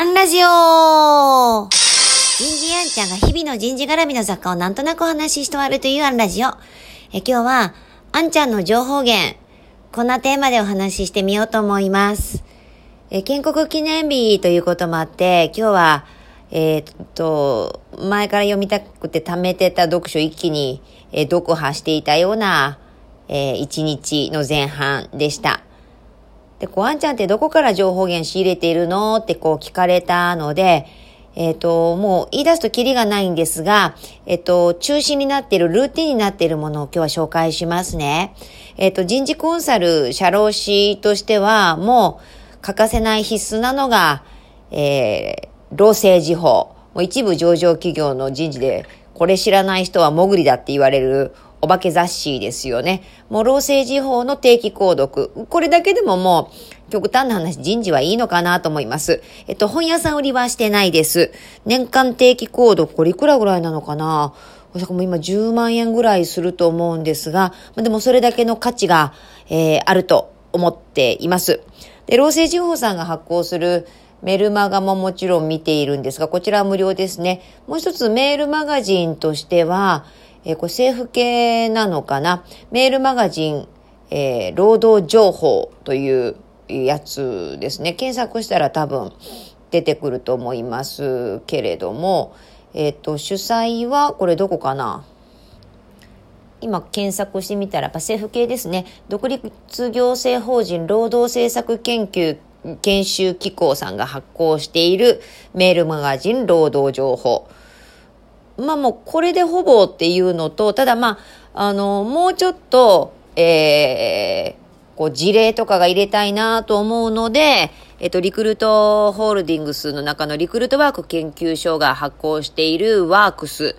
アンラジオ人事アンちゃんが日々の人事絡みの雑貨をなんとなくお話しして終わるというアンラジオ。え今日は、アンちゃんの情報源、こんなテーマでお話ししてみようと思います。え建国記念日ということもあって、今日は、えー、っと、前から読みたくて貯めてた読書一気に、え、読破していたような、えー、一日の前半でした。で、こう、あんちゃんってどこから情報源仕入れているのってこう聞かれたので、えっ、ー、と、もう言い出すとキリがないんですが、えっ、ー、と、中心になっている、ルーティンになっているものを今日は紹介しますね。えっ、ー、と、人事コンサル、社労士としては、もう欠かせない必須なのが、えー、労政事法。もう一部上場企業の人事で、これ知らない人は潜りだって言われるお化け雑誌ですよね。もう労政時法の定期購読。これだけでももう、極端な話、人事はいいのかなと思います。えっと、本屋さん売りはしてないです。年間定期購読、これいくらぐらいなのかなおそらくも今10万円ぐらいすると思うんですが、でもそれだけの価値が、えー、あると思っています。で、労政時法さんが発行するメルマガももちろん見ているんですが、こちらは無料ですね。もう一つメールマガジンとしては、えー、これ政府系なのかな？メールマガジン、えー、労働情報というやつですね。検索したら多分出てくると思いますけれども、えっ、ー、と、主催は、これどこかな？今検索してみたら、やっぱ政府系ですね。独立行政法人労働政策研究研修機構さんが発行しているメールマガジン労働情報。まあもうこれでほぼっていうのと、ただまあ、あの、もうちょっと、えー、こう事例とかが入れたいなと思うので、えっと、リクルートホールディングスの中のリクルートワーク研究所が発行しているワークス。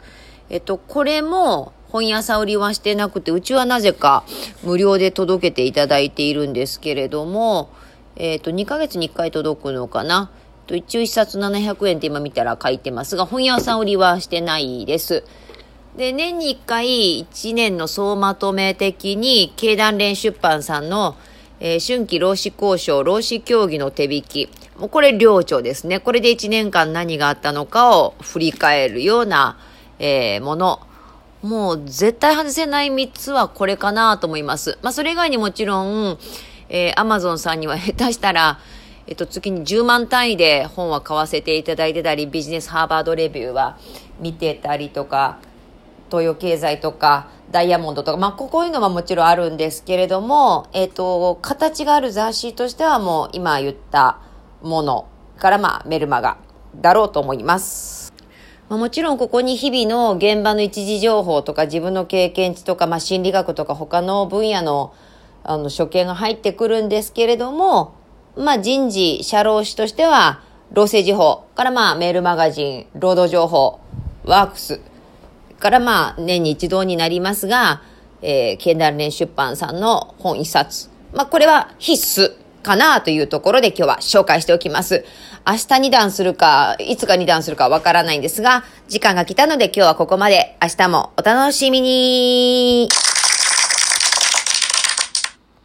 えっと、これも本屋さん売りはしてなくて、うちはなぜか無料で届けていただいているんですけれども、えっと、2ヶ月に1回届くのかな。と一応一冊700円って今見たら書いてますが、本屋さん売りはしてないです。で、年に1回1年の総まとめ的に、経団連出版さんの、えー、春季労使交渉、労使協議の手引き。もうこれ領調ですね。これで1年間何があったのかを振り返るような、えー、もの。もう絶対外せない3つはこれかなと思います。まあそれ以外にもちろん、えー、アマゾンさんには下手したら、えっと、月に10万単位で本は買わせていただいてたり、ビジネスハーバードレビューは見てたりとか、東洋経済とか、ダイヤモンドとか、まあ、こういうのはもちろんあるんですけれども、えっと、形がある雑誌としてはもう今言ったものからまあメルマガだろうと思います。まあ、もちろんここに日々の現場の一時情報とか自分の経験値とか、まあ、心理学とか他の分野のあの処刑が入ってくるんですけれども、まあ人事、社労士としては、労政時報からまあメールマガジン、労働情報、ワークスからまあ年に一度になりますが、えー、経団連出版さんの本一冊。まあこれは必須かなというところで今日は紹介しておきます。明日二段するか、いつか二段するかわからないんですが、時間が来たので今日はここまで。明日もお楽しみに